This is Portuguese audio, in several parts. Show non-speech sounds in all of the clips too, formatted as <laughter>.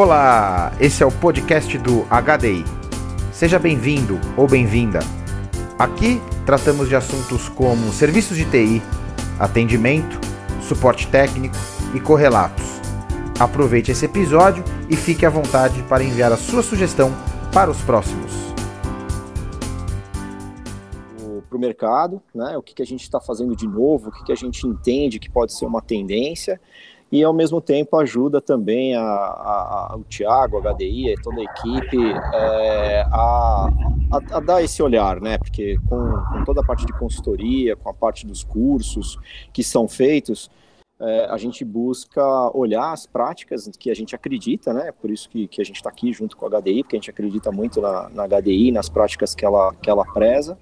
Olá, esse é o podcast do HDI. Seja bem-vindo ou bem-vinda. Aqui tratamos de assuntos como serviços de TI, atendimento, suporte técnico e correlatos. Aproveite esse episódio e fique à vontade para enviar a sua sugestão para os próximos. Para o mercado, né? o que, que a gente está fazendo de novo, o que, que a gente entende que pode ser uma tendência e ao mesmo tempo ajuda também a, a, a o Thiago, a HDI, toda a equipe é, a, a, dar esse olhar, né? Porque com, com, toda a parte de consultoria, com a parte dos cursos que são feitos, é, a gente busca olhar as práticas que a gente acredita, né? Por isso que, que a gente está aqui junto com a HDI, porque a gente acredita muito na, na HDI, nas práticas que ela, que ela preza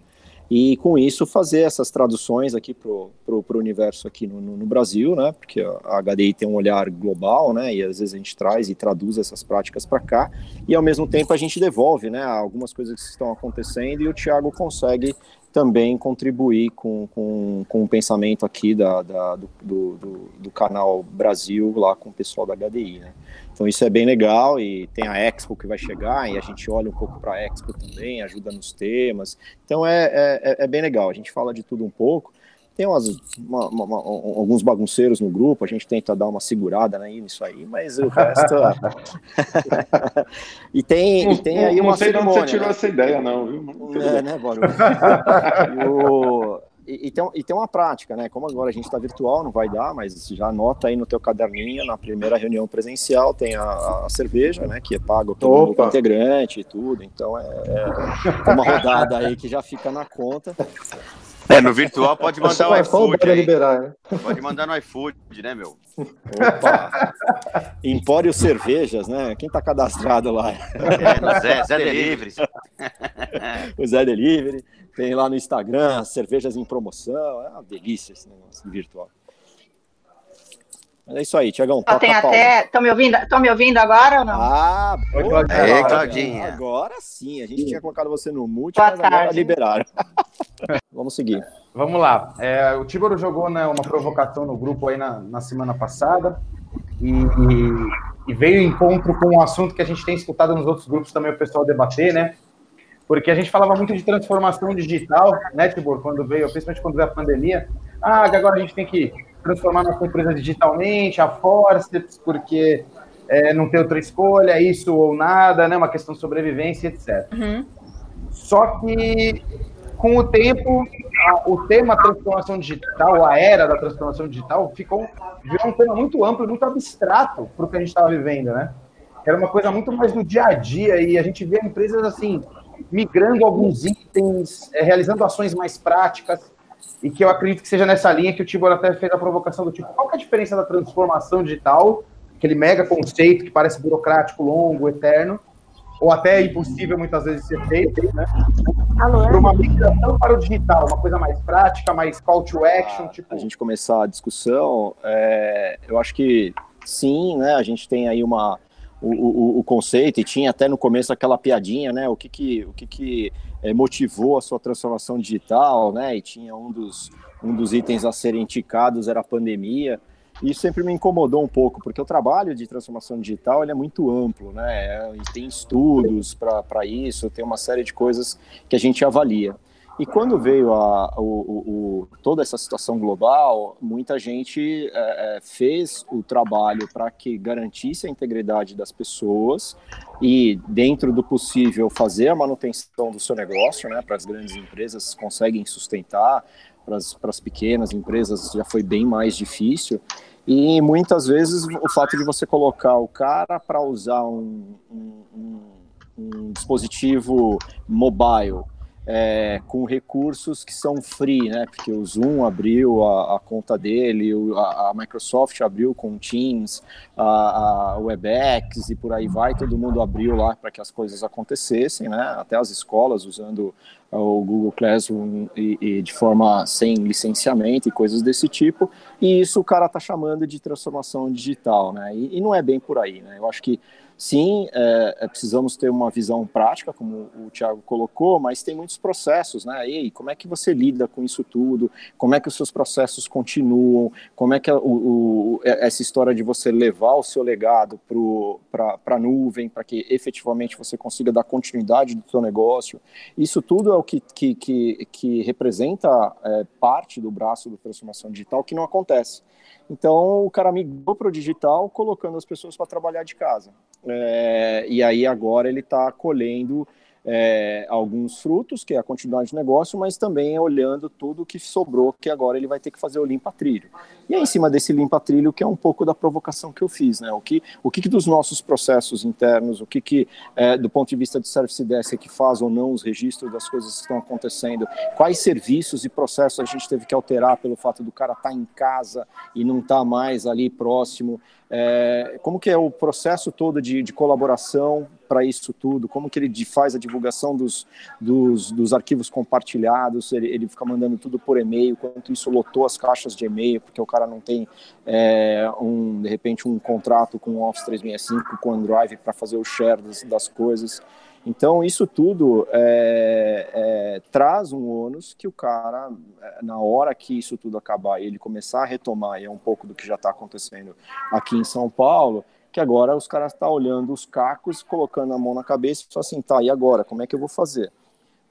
e com isso fazer essas traduções aqui para o universo aqui no, no, no, Brasil, né, porque a HDI tem um olhar global, né, e às vezes a gente traz e traduz essas práticas para cá, e ao mesmo tempo a gente devolve, né, algumas coisas que estão acontecendo e o Thiago consegue também contribuir com, com, com o pensamento aqui da, da do, do, do, canal Brasil lá com o pessoal da HDI, né. Então isso é bem legal e tem a Expo que vai chegar e a gente olha um pouco para a Expo também, ajuda nos temas. Então é, é, é, bem legal, a gente fala de tudo um pouco. Tem umas, uma, uma, uma, alguns bagunceiros no grupo, a gente tenta dar uma segurada né, nisso aí, mas o resto. <laughs> e, tem, e tem aí uma. Não sei de onde você tirou né? essa ideia, não, viu? É, né, <laughs> o, e, e, tem, e tem uma prática, né? Como agora a gente está virtual, não vai dar, mas já anota aí no teu caderninho, na primeira reunião presencial, tem a, a cerveja, né? Que é pago pelo integrante e tudo. Então é, é uma rodada aí que já fica na conta. É, no virtual pode mandar no iFood. Liberar, né? Pode mandar no iFood, né, meu? Opa! Empório Cervejas, né? Quem tá cadastrado lá? É, no Zé, Zé Delivery. o Zé Delivery. Tem lá no Instagram, cervejas em promoção. É uma delícia esse negócio virtual. Mas é isso aí, Tiagão. Tem até. Estão me ouvindo? Estão me ouvindo agora ou não? Ah, boa, é, Claudinha. Agora sim. A gente tinha colocado você no mute, Boa mas tarde. agora liberaram. <laughs> Vamos seguir. Vamos lá. É, o Tiboro jogou né, uma provocação no grupo aí na, na semana passada e, e, e veio em encontro com um assunto que a gente tem escutado nos outros grupos também o pessoal debater, né? Porque a gente falava muito de transformação digital, né, Tibor, quando veio, principalmente quando veio a pandemia. Ah, agora a gente tem que transformar nossa empresa digitalmente, a Forceps, porque é, não tem outra escolha, isso ou nada, né, uma questão de sobrevivência, etc. Uhum. Só que, com o tempo, a, o tema transformação digital, a era da transformação digital, ficou virou um tema muito amplo, muito abstrato para o que a gente estava vivendo, né? Era uma coisa muito mais do dia a dia e a gente vê empresas assim migrando alguns itens, é, realizando ações mais práticas, e que eu acredito que seja nessa linha que o Tibor até fez a provocação do tipo, qual é a diferença da transformação digital, aquele mega conceito que parece burocrático, longo, eterno, ou até impossível muitas vezes ser feito, né? Para uma migração para o digital, uma coisa mais prática, mais call to action, tipo... A gente começar a discussão, é, eu acho que sim, né? A gente tem aí uma o, o, o, conceito, e tinha até no começo aquela piadinha, né? O que que, o que, que é, motivou a sua transformação digital, né? E tinha um dos, um dos itens a serem indicados era a pandemia. E isso sempre me incomodou um pouco, porque o trabalho de transformação digital ele é muito amplo, né? E tem estudos para isso, tem uma série de coisas que a gente avalia. E quando veio a, o, o, toda essa situação global, muita gente é, é fez o trabalho para que garantisse a integridade das pessoas e, dentro do possível, fazer a manutenção do seu negócio, né? Para as grandes empresas conseguem sustentar, para as pequenas empresas já foi bem mais difícil. E muitas vezes o fato de você colocar o cara para usar um, um, um, um dispositivo mobile é, com recursos que são free, né? Porque o Zoom abriu a, a conta dele, a, a, Microsoft abriu com Teams, a, a, WebEx e por aí vai, todo mundo abriu lá para que as coisas acontecessem, né? Até as escolas usando o Google Classroom e, e, de forma sem licenciamento e coisas desse tipo. E isso o cara tá chamando de transformação digital, né? E, e não é bem por aí, né? Eu acho que sim, é, é, precisamos ter uma visão prática, como o Tiago colocou, mas tem muitos processos, né? E como é que você lida com isso tudo? Como é que os seus processos continuam? Como é que o, o, essa história de você levar o seu legado para a nuvem, para que efetivamente você consiga dar continuidade do seu negócio? Isso tudo é o que, que, que, que representa é, parte do braço da transformação digital que não acontece. Então o cara migrou para o digital, colocando as pessoas para trabalhar de casa. É, e aí agora ele está colhendo é, alguns frutos, que é a continuidade de negócio, mas também olhando tudo que sobrou, que agora ele vai ter que fazer o limpa-trilho. E é em cima desse limpa-trilho que é um pouco da provocação que eu fiz, né? O que, o que, que dos nossos processos internos, o que, que é, do ponto de vista de Service Desk é que faz ou não os registros das coisas que estão acontecendo, quais serviços e processos a gente teve que alterar pelo fato do cara estar tá em casa e não estar tá mais ali próximo, é, como que é o processo todo de, de colaboração para isso tudo? Como que ele faz a divulgação dos, dos, dos arquivos compartilhados? Ele, ele, fica mandando tudo por e-mail, quanto isso lotou as caixas de e-mail, porque o cara não tem, é, um, de repente, um contrato com o Office 365, com o OneDrive para fazer o share das, das coisas. Então, isso tudo é, é, traz um ônus que o cara, é, na hora que isso tudo acabar e ele começar a retomar, e é um pouco do que já está acontecendo aqui em São Paulo, que agora os caras estão tá olhando os cacos, colocando a mão na cabeça e falam assim, tá, e agora, como é que eu vou fazer?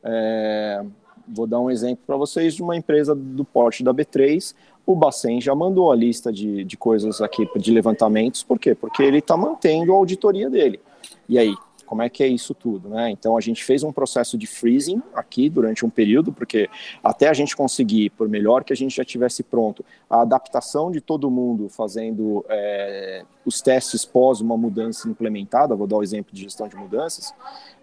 É, vou dar um exemplo para vocês de uma empresa do porte da B3, o Bacen já mandou a lista de, de coisas aqui, de levantamentos, por quê? Porque ele está mantendo a auditoria dele. E aí, como é que é isso tudo, né? Então a gente fez um processo de freezing aqui durante um período, porque até a gente conseguir, por melhor que a gente já tivesse pronto, a adaptação de todo mundo fazendo é, os testes pós uma mudança implementada, vou dar o exemplo de gestão de mudanças,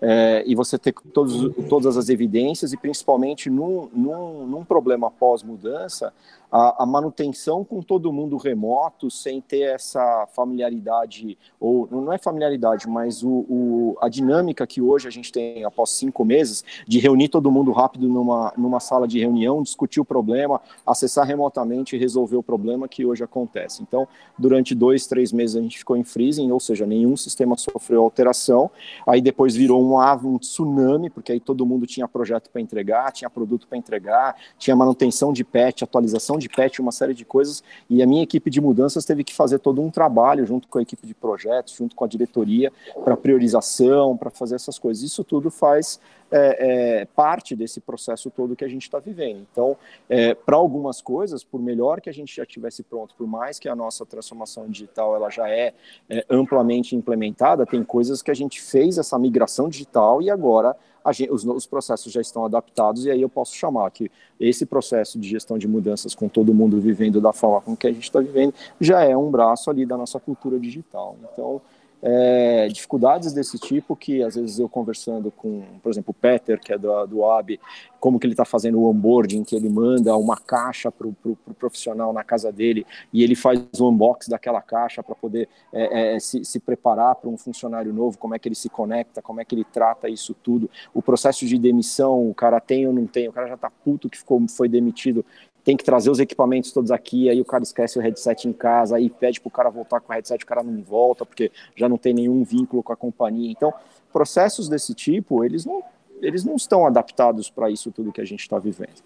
é, e você ter todos, todas as evidências e principalmente num, num, num problema pós-mudança, a, a, manutenção com todo mundo remoto, sem ter essa familiaridade, ou não é familiaridade, mas o, o, a dinâmica que hoje a gente tem após cinco meses, de reunir todo mundo rápido numa, numa sala de reunião, discutir o problema, acessar remotamente e resolver o problema que hoje acontece. Então, durante dois, três meses a gente ficou em freezing, ou seja, nenhum sistema sofreu alteração, aí depois virou um, um tsunami, porque aí todo mundo tinha projeto para entregar, tinha produto para entregar, tinha manutenção de patch, atualização de patch, uma série de coisas, e a minha equipe de mudanças teve que fazer todo um trabalho junto com a equipe de projetos, junto com a diretoria, para priorização, para fazer essas coisas. Isso tudo faz é, é, parte desse processo todo que a gente está vivendo. Então, é, para algumas coisas, por melhor que a gente já tivesse pronto, por mais que a nossa transformação digital ela já é, é amplamente implementada, tem coisas que a gente fez essa migração digital e agora Gente, os, os, processos já estão adaptados e aí eu posso chamar que esse processo de gestão de mudanças com todo mundo vivendo da forma com que a gente está vivendo já é um braço ali da nossa cultura digital. Então, é, dificuldades desse tipo que às vezes eu conversando com, por exemplo, o Peter, que é do, do AB, como que ele está fazendo o onboarding, que ele manda uma caixa para o pro, pro profissional na casa dele e ele faz o unbox daquela caixa para poder é, é, se, se preparar para um funcionário novo, como é que ele se conecta, como é que ele trata isso tudo, o processo de demissão, o cara tem ou não tem, o cara já está puto que ficou, foi demitido, tem que trazer os equipamentos todos aqui, aí o cara esquece o headset em casa, aí pede para o cara voltar com o headset, o cara não volta, porque já não tem nenhum vínculo com a companhia. Então, processos desse tipo, eles não, eles não estão adaptados para isso tudo que a gente está vivendo.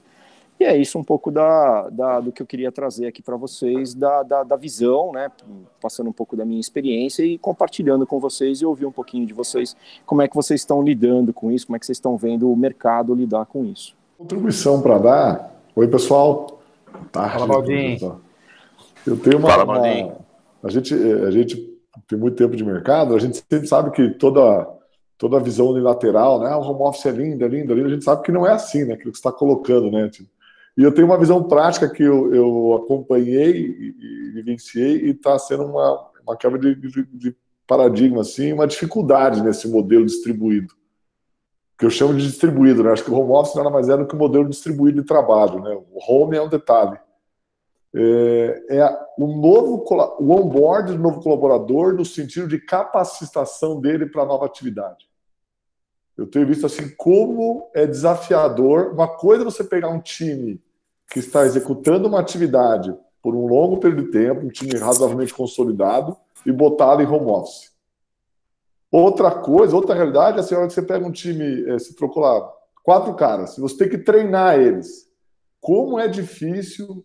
E é isso um pouco da, da, do que eu queria trazer aqui para vocês, da, da, da, visão, né, passando um pouco da minha experiência e compartilhando com vocês e ouvir um pouquinho de vocês, como é que vocês estão lidando com isso, como é que vocês estão vendo o mercado lidar com isso. Contribuição para dar, Oi, pessoal. Tá, Fala, Baldinho. Eu tenho uma, Fala, uma, a gente a gente tem muito tempo de mercado, a gente sempre sabe que toda toda a visão unilateral, né? Ah, o home office é lindo, é lindo, é lindo. A gente sabe que não é assim, né? Aquilo que você está colocando, né? E eu tenho uma visão prática que eu, eu acompanhei e, vivenciei e está sendo uma, uma quebra de, de, de paradigma, assim, uma dificuldade nesse modelo distribuído que eu chamo de distribuído, né? Acho que o home office nada mais é do que o modelo distribuído de trabalho, né? O home é um detalhe. É, é o novo o onboard do novo colaborador no sentido de capacitação dele para a nova atividade. Eu tenho visto assim como é desafiador. Uma coisa é você pegar um time que está executando uma atividade por um longo período de tempo, um time razoavelmente consolidado, e botá-lo em home office. Outra coisa, outra realidade, é assim, a hora que você pega um time, se trocou lá quatro caras, você tem que treinar eles. Como é difícil,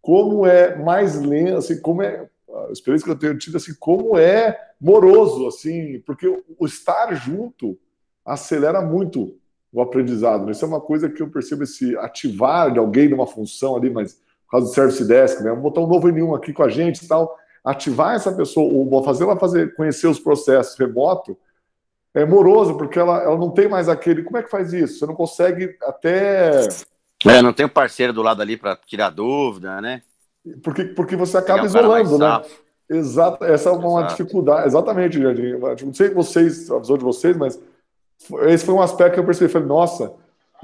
como é mais lento, assim, como é a experiência que eu tenho tido, assim, como é moroso, assim, porque o estar junto acelera muito o aprendizado. Né? Isso é uma coisa que eu percebo esse ativar de alguém numa função ali, mas por causa do service desk, né? Vamos botar um novo N1 aqui com a gente e tal. Ativar essa pessoa, ou fazer ela fazer, conhecer os processos remoto, é moroso, porque ela, ela não tem mais aquele. Como é que faz isso? Você não consegue até. É, não tem um parceiro do lado ali para tirar dúvida, né? Porque, porque você acaba isolando, né? Exato, essa é uma Exato. dificuldade. Exatamente, Jardim. Não sei vocês, a visão de vocês, mas esse foi um aspecto que eu percebi. Falei, nossa,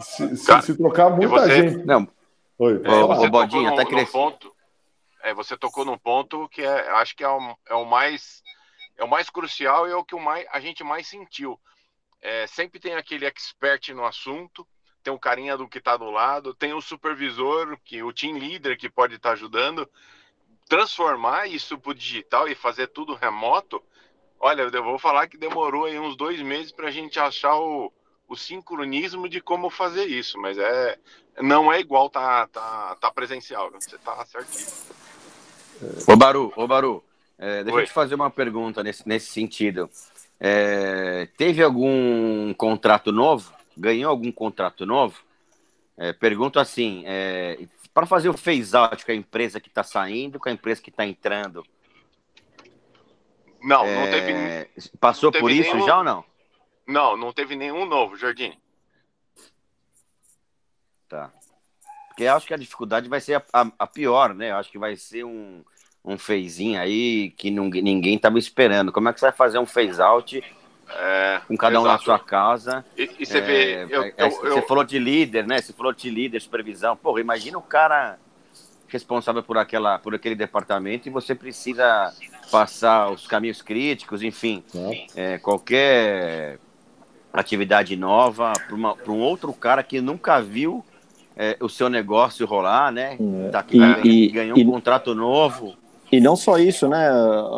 se, se, se trocar muita você, gente. Não. Oi, é, você Bodinho, até no, ponto. É, você tocou num ponto que é, acho que é o, é o mais é o mais crucial e é o que o mais, a gente mais sentiu. É, sempre tem aquele expert no assunto, tem o carinha do que está do lado, tem o supervisor, que o team leader que pode estar tá ajudando. Transformar isso para o digital e fazer tudo remoto Olha, eu vou falar que demorou aí uns dois meses para a gente achar o, o sincronismo de como fazer isso, mas é não é igual tá, tá, tá presencial, você tá certinho. Ô Baru, ô Baru, é, deixa Oi. eu te fazer uma pergunta nesse, nesse sentido. É, teve algum contrato novo? Ganhou algum contrato novo? É, pergunto assim, é, para fazer o phase out com a empresa que está saindo, com a empresa que está entrando, não, é... não teve. Passou não teve por isso nenhum... já ou não? Não, não teve nenhum novo, Jardim. Tá. Porque acho que a dificuldade vai ser a, a, a pior, né? Eu acho que vai ser um, um feizinho aí que não, ninguém estava esperando. Como é que você vai fazer um phase out é, com cada exato. um na sua casa? E, e você é, vê. Eu, é, eu, você eu... falou de líder, né? Você falou de líder, supervisão. Porra, imagina o cara responsável por, aquela, por aquele departamento e você precisa passar os caminhos críticos, enfim, é, qualquer atividade nova para um outro cara que nunca viu é, o seu negócio rolar, né? É. Tá aqui, e, ganhou e, um contrato novo. E não só isso, né,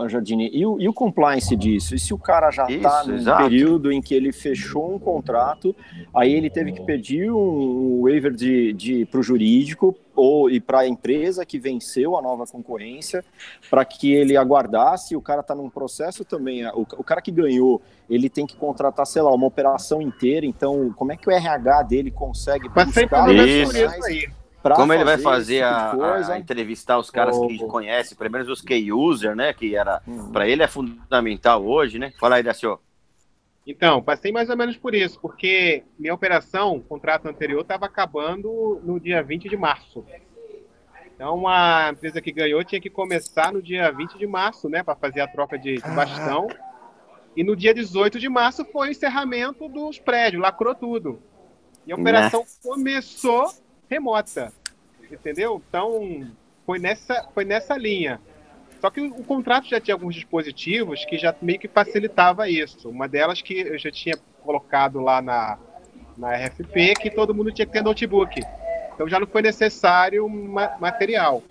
Jardine? E o, e o compliance disso? E se o cara já está no exato. período em que ele fechou um contrato, aí ele teve que pedir um waiver de, de, para o jurídico ou, e para a empresa que venceu a nova concorrência, para que ele aguardasse, o cara está num processo também, o, o cara que ganhou, ele tem que contratar, sei lá, uma operação inteira, então como é que o RH dele consegue buscar isso. isso aí? Como ele vai fazer tipo a, a, entrevistar os caras oh. que conhece, pelo menos os key user, né? Que era hum. para ele é fundamental hoje, né? Fala aí, Dacio. Então, passei mais ou menos por isso, porque minha operação, o contrato anterior, estava acabando no dia 20 de março. Então, a empresa que ganhou tinha que começar no dia 20 de março, né, para fazer a troca de, de bastão. E no dia 18 de março foi o encerramento dos prédios, lacrou tudo. E a operação né? começou remota, entendeu? Então, foi nessa, foi nessa linha. Só que o, contrato já tinha alguns dispositivos que já meio que facilitava isso. Uma delas que eu já tinha colocado lá na, na RFP que todo mundo tinha que ter notebook. Então já não foi necessário ma material.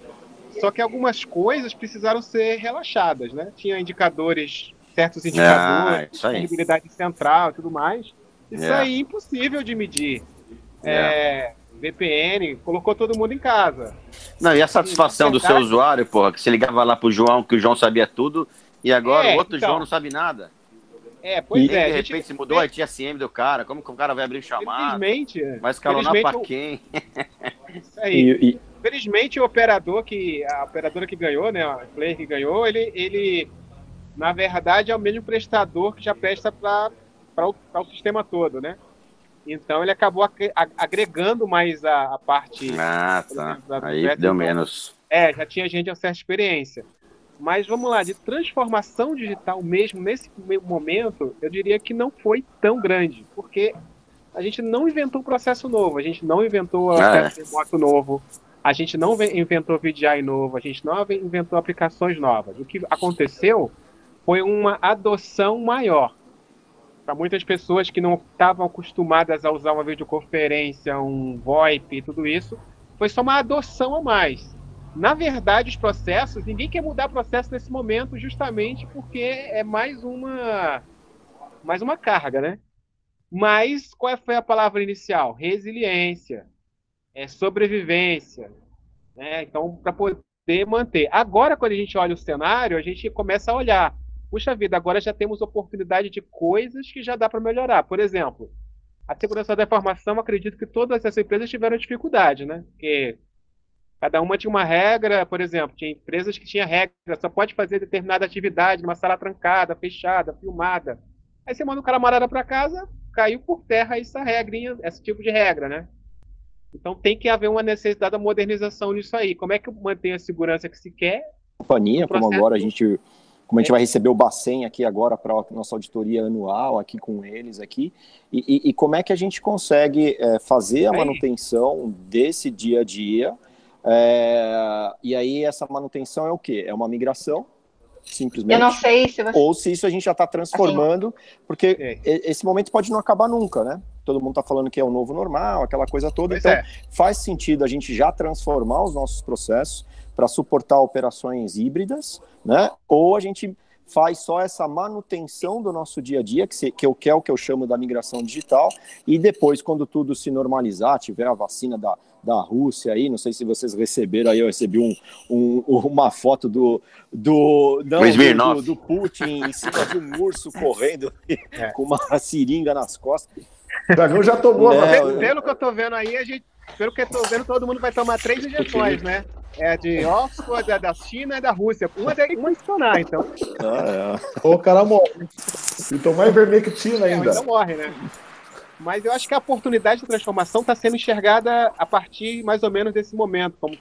Só que algumas coisas precisaram ser relaxadas, né? Tinha indicadores, certos indicadores, ah, disponibilidade central e tudo mais. Isso yeah. aí é impossível de medir. Yeah. É, VPN, colocou todo mundo em casa. Não, e a satisfação do seu usuário, porra, que você ligava lá pro João, que o João sabia tudo, e agora é, o outro então, João não sabe nada. É, pois e, é. De repente se mudou a ITSM do cara, como que o cara vai abrir chamada? Felizmente. Vai escalonar pra o... quem? <laughs> Isso aí. E, e... Felizmente o operador que, a operadora que ganhou, né, a player que ganhou, ele, ele na verdade é o mesmo prestador que já presta para o, o sistema todo, né? Então ele acabou agregando mais a, a parte. Ah, tá. Aí deu então, menos. É, já tinha gente com certa experiência. Mas vamos lá, de transformação digital mesmo, nesse momento, eu diria que não foi tão grande, porque a gente não inventou processo novo, a gente não inventou ah, é. novo, a gente não inventou VDI novo, a gente não inventou aplicações novas. O que aconteceu foi uma adoção maior para muitas pessoas que não estavam acostumadas a usar uma videoconferência, um VoIP e tudo isso, foi só uma adoção a mais. Na verdade, os processos, ninguém quer mudar processo nesse momento justamente porque é mais uma mais uma carga, né? Mas qual foi a palavra inicial? Resiliência, é sobrevivência, né? Então, para poder manter. Agora, quando a gente olha o cenário, a gente começa a olhar. Puxa vida, agora já temos oportunidade de coisas que já dá para melhorar. Por exemplo, a segurança da informação, acredito que todas essas empresas tiveram dificuldade, né? Porque cada uma tinha uma regra, por exemplo, tinha empresas que tinham regra, só pode fazer determinada atividade numa sala trancada, fechada, filmada. Aí você manda o camarada para casa, caiu por terra essa regrinha, esse tipo de regra, né? Então tem que haver uma necessidade da modernização nisso aí. Como é que mantém a segurança que se quer? Companhia, como agora a gente como a gente vai receber o Bacen aqui agora para a nossa auditoria anual aqui com eles aqui, e, e, e como é que a gente consegue é, fazer a manutenção desse dia a dia, é, e aí essa manutenção é o quê? É uma migração, simplesmente. Eu não sei se você... Ou se isso a gente já está transformando, assim, porque é. esse momento pode não acabar nunca, né? Todo mundo está falando que é o novo normal, aquela coisa toda, pois então é. faz sentido a gente já transformar os nossos processos, para suportar operações híbridas, né? Ou a gente faz só essa manutenção do nosso dia a dia, que, se, que, eu, que é o que eu chamo da migração digital, e depois, quando tudo se normalizar, tiver a vacina da, da Rússia aí, não sei se vocês receberam aí, eu recebi um, um uma foto do do, não, do, do, do, Putin em cima de um urso correndo é. com uma seringa nas costas. O Dragão já tomou. É, pelo que eu tô vendo aí, a gente, pelo que eu tô vendo, todo mundo vai tomar três injeções, né? É de Oxford, é da China, é da Rússia. Uma tem uma funcionar, então. Ah, é. o cara morre. Então mais vermectina é, ainda. então morre, né? Mas eu acho que a oportunidade de transformação está sendo enxergada a partir mais ou menos desse momento. Como,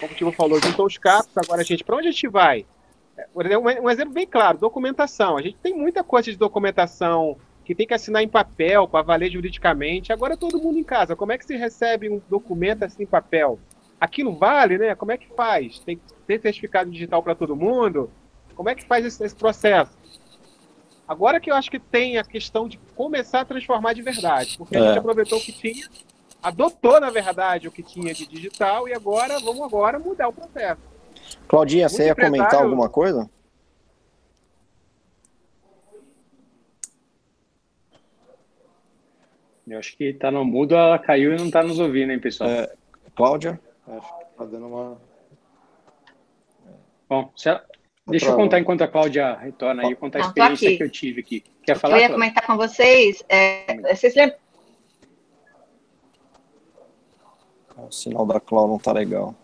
como o Tivo falou, juntou os capos, agora a gente, para onde a gente vai? É, um exemplo bem claro, documentação. A gente tem muita coisa de documentação que tem que assinar em papel para valer juridicamente. Agora todo mundo em casa. Como é que se recebe um documento assim em papel? Aquilo vale, né? Como é que faz? Tem que ter certificado digital para todo mundo? Como é que faz esse, esse, processo? Agora que eu acho que tem a questão de começar a transformar de verdade, porque é. a gente aproveitou o que tinha, adotou, na verdade, o que tinha de digital e agora vamos agora mudar o processo. Claudinha, Muito você ia empresário... comentar alguma coisa? Eu acho que está no mudo, ela caiu e não está nos ouvindo, hein, pessoal? É, Cláudia? Acho que tá dando uma. Bom, ela... deixa eu contar enquanto a Cláudia retorna aí, contar a experiência que eu tive aqui. Quer falar? Eu ia comentar com vocês. É, vocês lembram? O sinal da Cláudia não tá legal.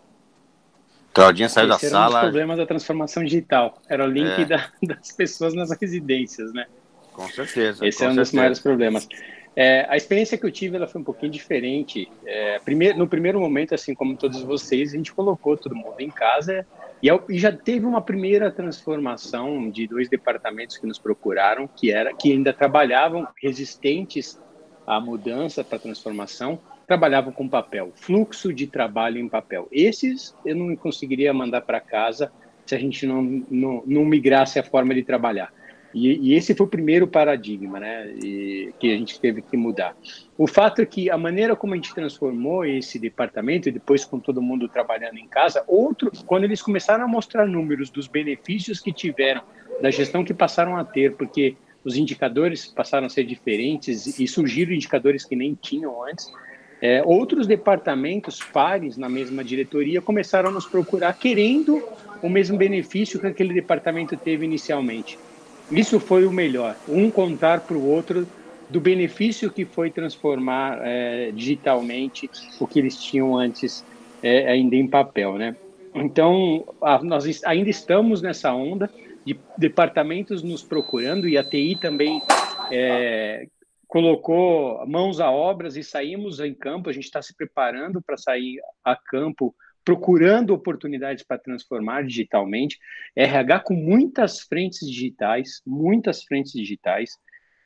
Claudinha saiu Esse da era sala. Um problemas da transformação digital. Era o link é. da, <laughs> das pessoas nas residências, né? Com certeza. Esse com é um certeza. dos maiores problemas. É, a experiência que eu tive ela foi um pouquinho diferente. É, primeiro, no primeiro momento, assim como todos vocês, a gente colocou todo mundo em casa e, e, já teve uma primeira transformação de dois departamentos que nos procuraram, que era que ainda trabalhavam resistentes à mudança para transformação, trabalhavam com papel, fluxo de trabalho em papel. Esses eu não conseguiria mandar para casa se a gente não, não, não migrasse a forma de trabalhar. E, e, esse foi o primeiro paradigma né, e, que a gente teve que mudar. O fato é que a maneira como a gente transformou esse departamento, e depois com todo mundo trabalhando em casa, outro, quando eles começaram a mostrar números dos benefícios que tiveram, da gestão que passaram a ter, porque os indicadores passaram a ser diferentes e surgiram indicadores que nem tinham antes, é, outros departamentos pares na mesma diretoria começaram a nos procurar querendo o mesmo benefício que aquele departamento teve inicialmente. Isso foi o melhor, um contar para o outro do benefício que foi transformar é, digitalmente o que eles tinham antes é, ainda em papel, né? Então, a, nós ainda estamos nessa onda de departamentos nos procurando e a TI também é, colocou mãos a obras e saímos em campo. A gente está se preparando para sair a campo procurando oportunidades para transformar digitalmente, RH com muitas frentes digitais, muitas frentes digitais.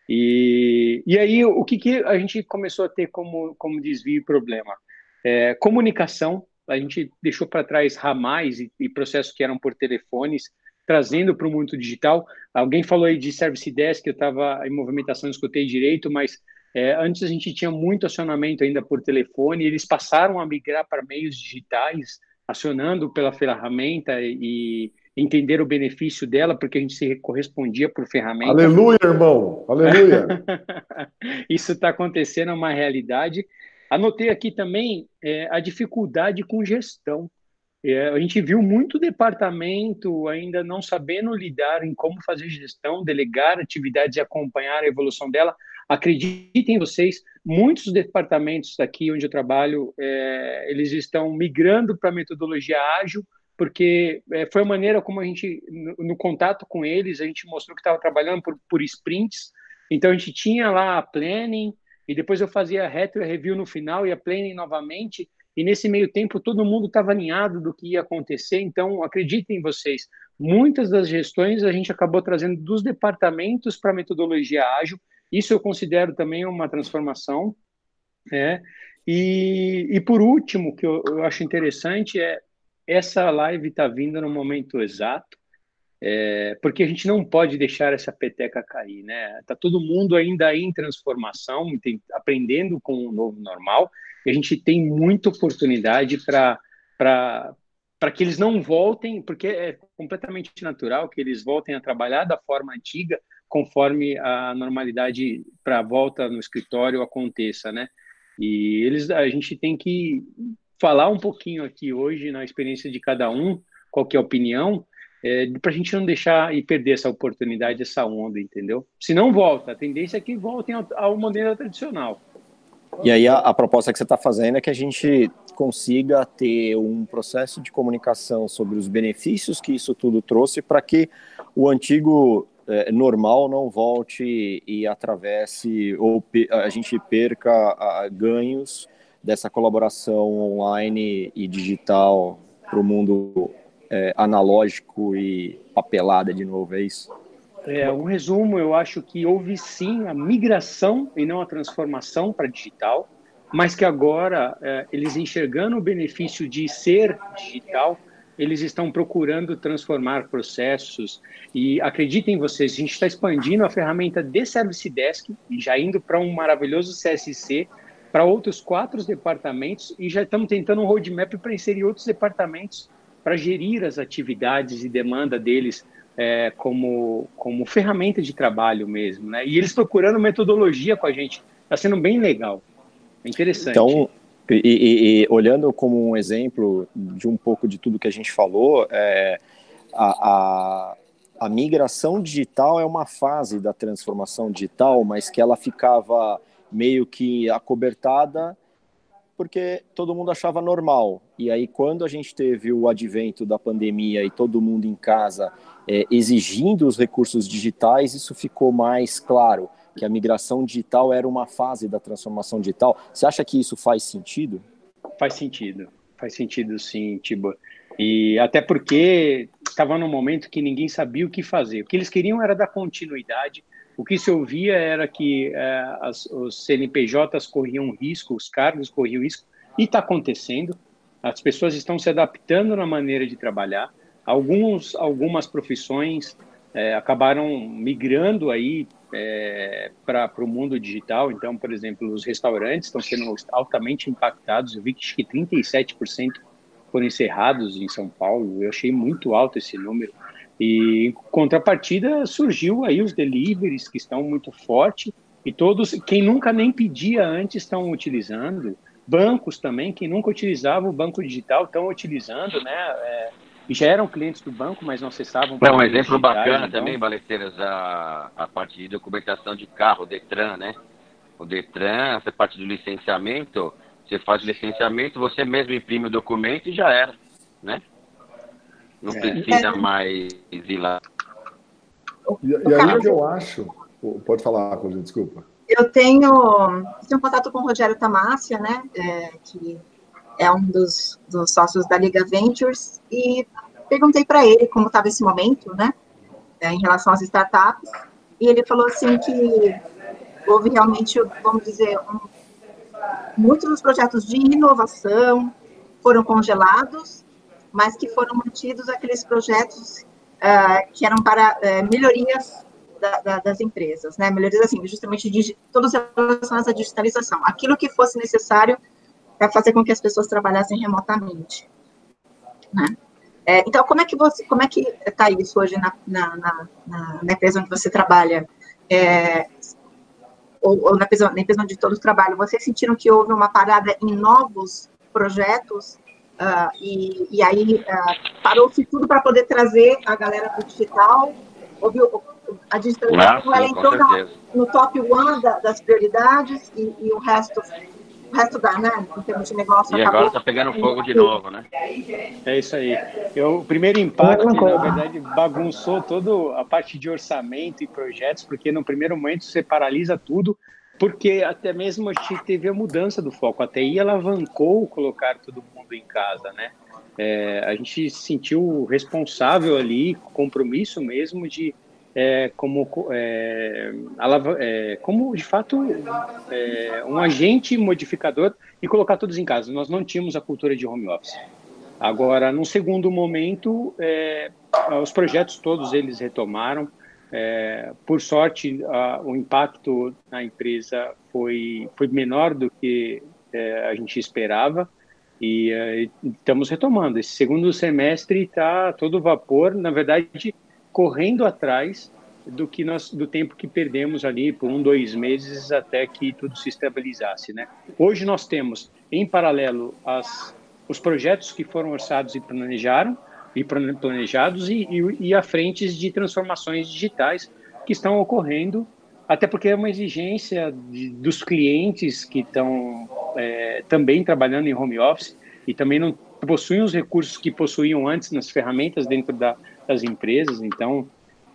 E, e aí, o que, que a gente começou a ter como, como desvio e problema? É, comunicação, a gente deixou para trás ramais e, e, processos que eram por telefones, trazendo para o mundo digital. Alguém falou aí de Service Desk, eu estava em movimentação, escutei direito, mas é, antes a gente tinha muito acionamento ainda por telefone, eles passaram a migrar para meios digitais, acionando pela ferramenta e, entender o benefício dela, porque a gente se correspondia por ferramenta. Aleluia, irmão! Aleluia! <laughs> Isso está acontecendo, é uma realidade. Anotei aqui também é, a dificuldade com gestão. É, a gente viu muito departamento ainda não sabendo lidar em como fazer gestão, delegar atividades e acompanhar a evolução dela. Acreditem vocês, muitos departamentos daqui onde eu trabalho, é, eles estão migrando para a metodologia ágil, porque é, foi a maneira como a gente, no, no, contato com eles, a gente mostrou que estava trabalhando por, por sprints. Então a gente tinha lá a planning, e depois eu fazia a retro review no final e a planning novamente, e nesse meio tempo todo mundo estava alinhado do que ia acontecer, então acreditem vocês, muitas das gestões a gente acabou trazendo dos departamentos para a metodologia ágil, isso eu considero também uma transformação, né? E, e por último, que eu, eu acho interessante é essa live está vindo no momento exato, é, porque a gente não pode deixar essa peteca cair, né? Tá todo mundo ainda em transformação, tem, aprendendo com o novo normal, e a gente tem muita oportunidade para para que eles não voltem, porque é completamente natural que eles voltem a trabalhar da forma antiga, conforme a normalidade para a volta no escritório aconteça, né? E eles, a gente tem que falar um pouquinho aqui hoje na experiência de cada um, qual que é a opinião, é, para a gente não deixar e perder essa oportunidade, essa onda, entendeu? Se não volta, a tendência é que voltem ao, ao modelo tradicional. E aí a, a proposta que você está fazendo é que a gente consiga ter um processo de comunicação sobre os benefícios que isso tudo trouxe para que o antigo é, normal não volte e atravesse ou a gente perca a, ganhos dessa colaboração online e digital para o mundo é, analógico e papelada de novo, é isso? É, um resumo, eu acho que houve sim a migração e não a transformação para digital, mas que agora é, eles enxergando o benefício de ser digital, eles estão procurando transformar processos e acreditem vocês, a gente está expandindo a ferramenta de Service Desk e já indo para um maravilhoso CSC para outros quatro departamentos e já estamos tentando um roadmap para inserir outros departamentos para gerir as atividades e demanda deles é, como, como ferramenta de trabalho mesmo, né? E eles procurando metodologia com a gente, está sendo bem legal, é interessante. Então, e, e, e, olhando como um exemplo de um pouco de tudo que a gente falou, é, a, a, a migração digital é uma fase da transformação digital, mas que ela ficava meio que acobertada porque todo mundo achava normal. E aí, quando a gente teve o advento da pandemia e todo mundo em casa é, exigindo os recursos digitais, isso ficou mais claro, que a migração digital era uma fase da transformação digital. Você acha que isso faz sentido? Faz sentido, faz sentido sim, Tibo. E até porque estava num momento que ninguém sabia o que fazer. O que eles queriam era dar continuidade o que se ouvia era que é, as, os CNPJs corriam risco, os cargos corriam risco, e está acontecendo. As pessoas estão se adaptando na maneira de trabalhar. Alguns, algumas profissões é, acabaram migrando aí é, para o mundo digital. Então, por exemplo, os restaurantes estão sendo altamente impactados. Eu vi que 37% foram encerrados em São Paulo. Eu achei muito alto esse número. E em contrapartida surgiu aí os deliveries que estão muito forte e todos, quem nunca nem pedia antes estão utilizando. Bancos também, quem nunca utilizava o banco digital estão utilizando, né? É, já eram clientes do banco, mas não acessavam. É um exemplo bacana então... também, Baleteiras, a, a parte de documentação de carro, o Detran, né? O Detran, essa parte do licenciamento, você faz o licenciamento, você mesmo imprime o documento e já era, né? Não é. precisa é. mais ir lá. E, e aí que eu acho. Pode falar, desculpa. Eu tenho, tenho contato com o Rogério Tamácia, né? É, que é um dos, dos, sócios da Liga Ventures, e perguntei para ele como estava esse momento, né? É, em relação às startups. E ele falou assim que houve realmente, vamos dizer, um, muitos dos projetos de inovação foram congelados mas que foram mantidos aqueles projetos uh, que eram para uh, melhorias da, da, das empresas, né? Melhorias assim, justamente de, todos relacionados à digitalização, aquilo que fosse necessário para fazer com que as pessoas trabalhassem remotamente, né? É, então, como é que você, como é que está isso hoje na, na, na, na, empresa onde você trabalha? É, ou, ou na, empresa, na empresa onde todos trabalham, vocês sentiram que houve uma parada em novos projetos uh, e, e, aí uh, parou-se tudo para poder trazer a galera para o digital? Houve, a digitalização ah, ela entrou no top one da, das prioridades e, e, o resto o resto da, né, em termos de negócio. E agora está pegando fogo de novo, né? É isso aí. Eu, o primeiro impacto, na verdade, bagunçou toda a parte de orçamento e projetos, porque no primeiro momento você paralisa tudo, porque até mesmo a gente teve a mudança do foco. A TI alavancou colocar todo mundo em casa, né? É, a gente se sentiu responsável ali, compromisso mesmo de é, como, é, é, como de fato é, um agente modificador e colocar todos em casa. Nós não tínhamos a cultura de home office. Agora, num segundo momento, é, os projetos todos eles retomaram. É, por sorte, a, o impacto na empresa foi, foi menor do que a gente esperava e estamos retomando. Esse segundo semestre está todo vapor. Na verdade, correndo atrás do que nós do tempo que perdemos ali por um dois meses até que tudo se estabilizasse né? Hoje nós temos em paralelo as os projetos que foram orçados e planejaram e planejados e, e, e a frentes de transformações digitais que estão ocorrendo até porque é uma exigência de, dos clientes que estão é, também trabalhando em home office e também não possuem os recursos que possuíam antes nas ferramentas dentro da, das empresas. Então,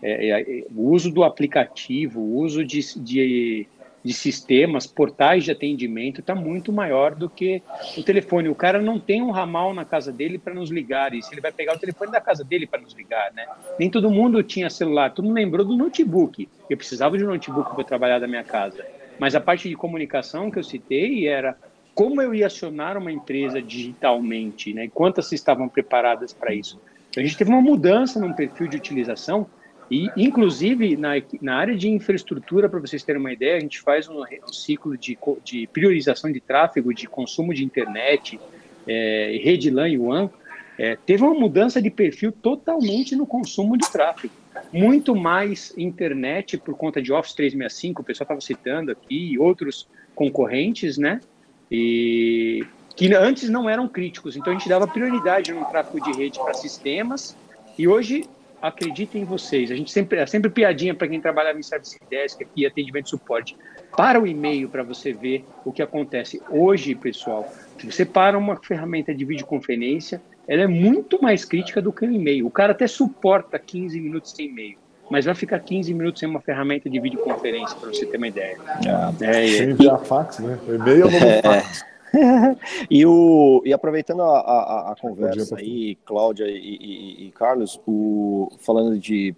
é, é, é, o uso do aplicativo, o uso de, de, de sistemas, portais de atendimento está muito maior do que o telefone. O cara não tem um ramal na casa dele para nos ligar, e se ele vai pegar o telefone da casa dele para nos ligar, né? Nem todo mundo tinha celular, todo mundo lembrou do notebook. Eu precisava de um notebook para trabalhar da minha casa. Mas a parte de comunicação que eu citei era como eu ia acionar uma empresa digitalmente, né? Quantas estavam preparadas para isso? A gente teve uma mudança no perfil de utilização e, inclusive, na, na área de infraestrutura, para vocês terem uma ideia, a gente faz um, um ciclo de, de, priorização de tráfego, de consumo de internet, é, rede LAN e WAN, é, teve uma mudança de perfil totalmente no consumo de tráfego. Muito mais internet por conta de Office 365, o pessoal estava citando aqui, e outros concorrentes, né? E que antes não eram críticos. Então a gente dava prioridade no tráfego de rede para sistemas e hoje acreditem em vocês. A gente sempre é sempre piadinha para quem trabalha em service desk aqui, atendimento e suporte. Para o e-mail para você ver o que acontece hoje, pessoal. Se você para uma ferramenta de videoconferência, ela é muito mais crítica do que o e-mail. O cara até suporta 15 minutos sem e-mail mas vai ficar 15 minutos sem uma ferramenta de videoconferência, para você ter uma ideia. É, é, sem enviar fax, né? O e-mail não <laughs> é, fax. <laughs> e, o, e aproveitando a, a, a conversa aí, Cláudia e, e, e, Carlos, o, falando de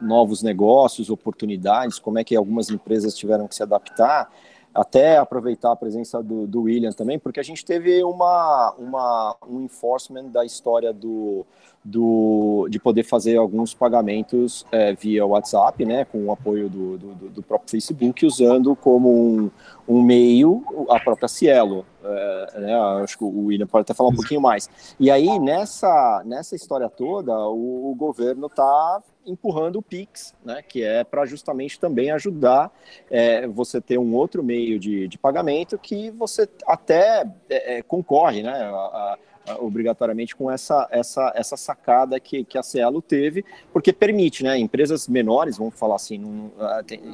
novos negócios, oportunidades, como é que algumas empresas tiveram que se adaptar, até aproveitar a presença do, do William também, porque a gente teve uma, uma, um enforcement da história do, do, de poder fazer alguns pagamentos é, via WhatsApp, né, com o apoio do, do, do próprio Facebook, usando como um, um meio a própria Cielo. É, né, acho que o William pode até falar um pouquinho mais. E aí, nessa, nessa história toda, o, o governo está empurrando o Pix, né, que é para justamente também ajudar é, você ter um outro meio de, de pagamento que você até é, é concorre, né, a, obrigatoriamente com essa, essa, essa sacada que, que a Cielo teve, porque permite, né, empresas menores, vamos falar assim, num,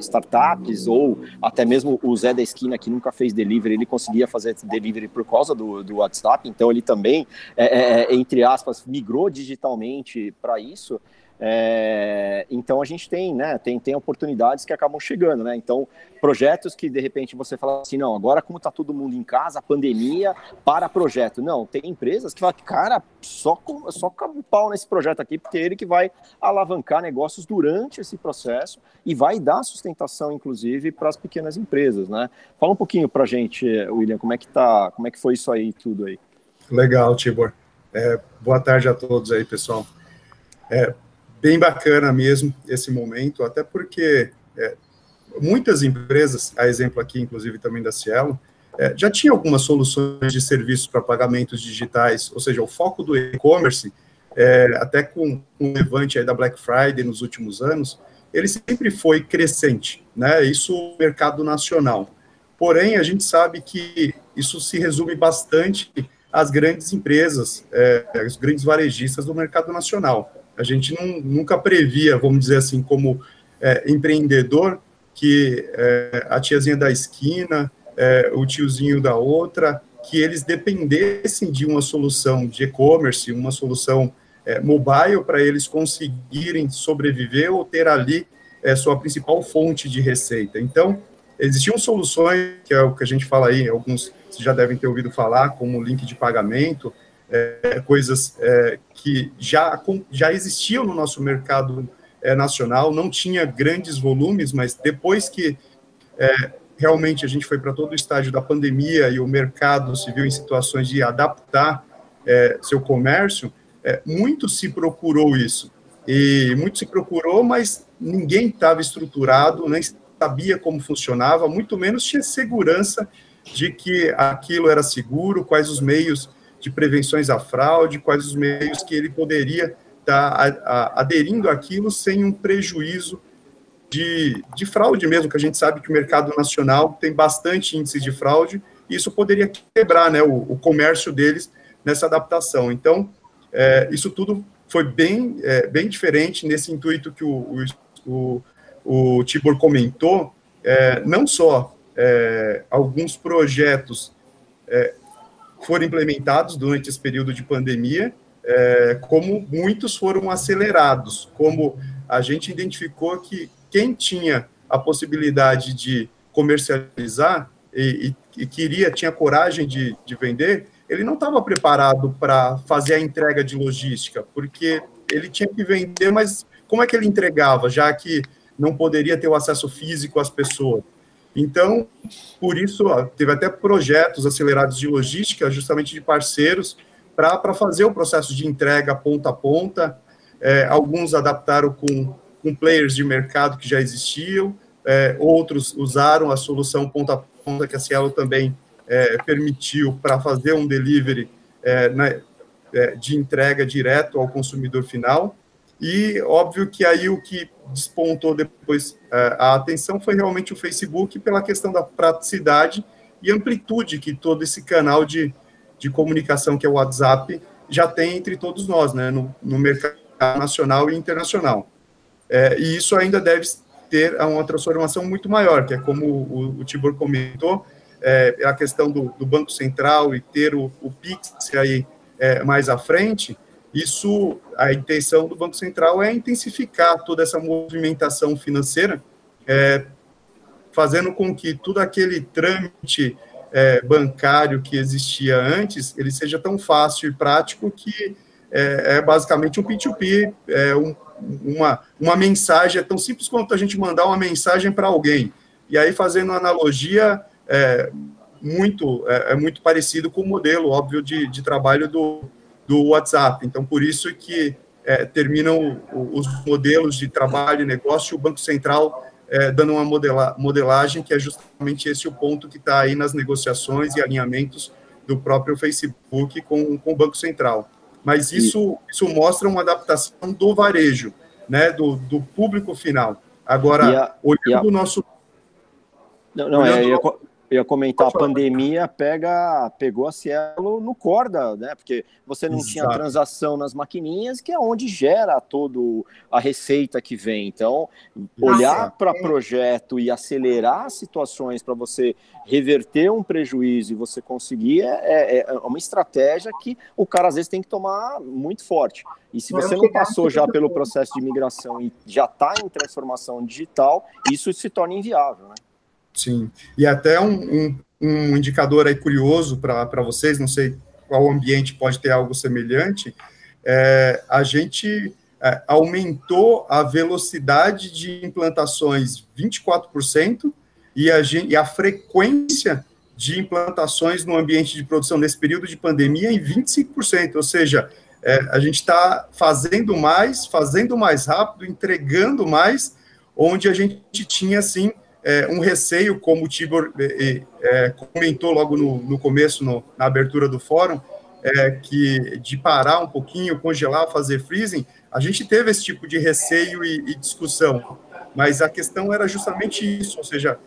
startups ou até mesmo o Zé da Esquina que nunca fez delivery, ele conseguia fazer delivery por causa do, do WhatsApp, então ele também, é, é, é entre aspas, migrou digitalmente para isso, é, então a gente tem, né, tem, tem oportunidades que acabam chegando, né? Então, projetos que de repente você fala assim, não, agora como está todo mundo em casa, pandemia, para projeto. Não, tem empresas que falam, cara, só com, só com pau nesse projeto aqui, porque é ele que vai alavancar negócios durante esse processo e vai dar sustentação, inclusive, para as pequenas empresas, né? Fala um pouquinho para a gente, William, como é que tá, como é que foi isso aí, tudo aí. Legal, Tibor. É, boa tarde a todos aí, pessoal. É, bem bacana mesmo esse momento, até porque é, muitas empresas, a exemplo aqui, inclusive também da Cielo, é, já tinha algumas soluções de serviços para pagamentos digitais, ou seja, o foco do e-commerce é, até com, o levante da Black Friday nos últimos anos, ele sempre foi crescente, né? Isso mercado nacional. Porém, a gente sabe que isso se resume bastante às grandes empresas, é, os grandes varejistas do mercado nacional. A gente não, nunca previa, vamos dizer assim, como é, empreendedor, que é, a tiazinha da esquina, é, o tiozinho da outra, que eles dependessem de uma solução de e-commerce, uma solução é, mobile para eles conseguirem sobreviver ou ter ali é, sua principal fonte de receita. Então, existiam soluções, que é o que a gente fala aí, alguns já devem ter ouvido falar, como link de pagamento, é, coisas é, que já, já existiam no nosso mercado é, nacional, não tinha grandes volumes, mas depois que é, realmente a gente foi para todo o estágio da pandemia e o mercado se viu em situações de adaptar é, seu comércio, é, muito se procurou isso. E muito se procurou, mas ninguém estava estruturado, nem sabia como funcionava, muito menos tinha segurança de que aquilo era seguro, quais os meios de prevenções à fraude, quais os meios que ele poderia estar tá aderindo àquilo sem um prejuízo de, de fraude mesmo, que a gente sabe que o mercado nacional tem bastante índice de fraude, e isso poderia quebrar né, o, o comércio deles nessa adaptação. Então, é, isso tudo foi bem, é, bem diferente nesse intuito que o, o, o, o Tibor comentou, é, não só é, alguns projetos é, foram implementados durante esse período de pandemia, é, como muitos foram acelerados, como a gente identificou que quem tinha a possibilidade de comercializar e, e, e queria, tinha coragem de, de vender, ele não estava preparado para fazer a entrega de logística, porque ele tinha que vender, mas como é que ele entregava, já que não poderia ter o acesso físico às pessoas? Então, por isso, ó, teve até projetos acelerados de logística, justamente de parceiros, para fazer o processo de entrega ponta a ponta. É, alguns adaptaram com, com players de mercado que já existiam, é, outros usaram a solução ponta a ponta que a Cielo também é, permitiu para fazer um delivery é, na, é, de entrega direto ao consumidor final. E óbvio que aí o que despontou depois é, a atenção foi realmente o Facebook pela questão da praticidade e amplitude que todo esse canal de, de comunicação que é o WhatsApp já tem entre todos nós, né, no, no mercado nacional e internacional. É, e isso ainda deve ter uma transformação muito maior, que é como o, o Tibor comentou, é, a questão do, do, Banco Central e ter o, o PIX aí é, mais à frente, isso, a intenção do Banco Central é intensificar toda essa movimentação financeira, é, fazendo com que todo aquele trâmite é, bancário que existia antes, ele seja tão fácil e prático que é, é basicamente um P2P, é um, uma, uma mensagem, é tão simples quanto a gente mandar uma mensagem para alguém. E aí, fazendo analogia, é, muito, é, é, muito parecido com o modelo, óbvio, de, de trabalho do, do WhatsApp. Então, por isso que é, terminam os modelos de trabalho e negócio, o Banco Central é, dando uma modela, modelagem, que é justamente esse o ponto que está aí nas negociações e alinhamentos do próprio Facebook com, com o Banco Central. Mas isso, isso mostra uma adaptação do varejo, né, do, do público final. Agora, a, olhando o nosso... Não, não, é, olhando, é, eu ia comentar, a pandemia pega, pegou a Cielo no corda, né? Porque você não Exato. tinha transação nas maquininhas, que é onde gera todo a receita que vem. Então, olhar para projeto e acelerar situações para você reverter um prejuízo e você conseguir é, é, é, uma estratégia que o cara às vezes tem que tomar muito forte. E se você não passou já pelo processo de migração e já está em transformação digital, isso se torna inviável, né? Sim. E até um, um, um indicador aí curioso para vocês, não sei qual ambiente pode ter algo semelhante, é, a gente é, aumentou a velocidade de implantações 24% e a, gente, e a frequência de implantações no ambiente de produção nesse período de pandemia em 25%, ou seja, é, a gente está fazendo mais, fazendo mais rápido, entregando mais, onde a gente tinha, assim, é, um receio, como o Tibor é, é, comentou logo no, no começo, no, na abertura do fórum, é, que de parar um pouquinho, congelar, fazer freezing, a gente teve esse tipo de receio e, e discussão, mas a questão era justamente isso, ou seja,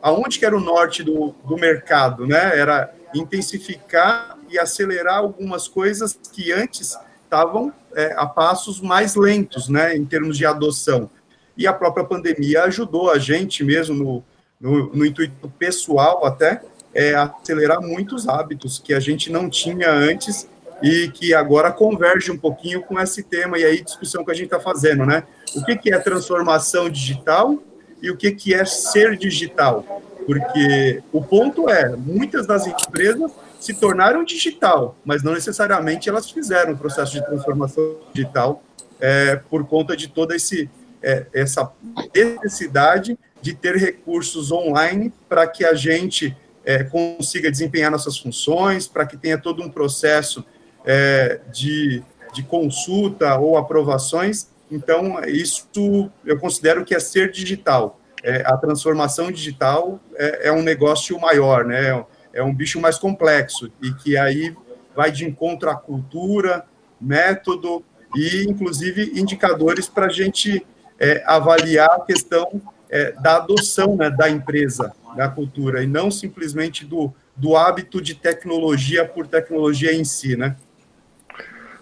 aonde que era o norte do, do mercado, né? Era intensificar e acelerar algumas coisas que antes estavam é, a passos mais lentos, né, em termos de adoção. E a própria pandemia ajudou a gente mesmo no, no, no intuito pessoal até é, acelerar muitos hábitos que a gente não tinha antes e que agora converge um pouquinho com esse tema e aí discussão que a gente está fazendo, né? O que, que é transformação digital e o que, que é ser digital? Porque o ponto é, muitas das empresas se tornaram digital, mas não necessariamente elas fizeram o processo de transformação digital é, por conta de toda esse, é, essa necessidade de ter recursos online para que a gente é, consiga desempenhar nossas funções, para que tenha todo um processo é, de, de consulta ou aprovações. Então, isso eu considero que é ser digital. É, a transformação digital é, é, um negócio maior, né? É um bicho mais complexo e que aí vai de encontro à cultura, método e, inclusive, indicadores para a gente é, avaliar a questão é, da adoção né, da empresa, da cultura, e não simplesmente do, do hábito de tecnologia por tecnologia em si, né?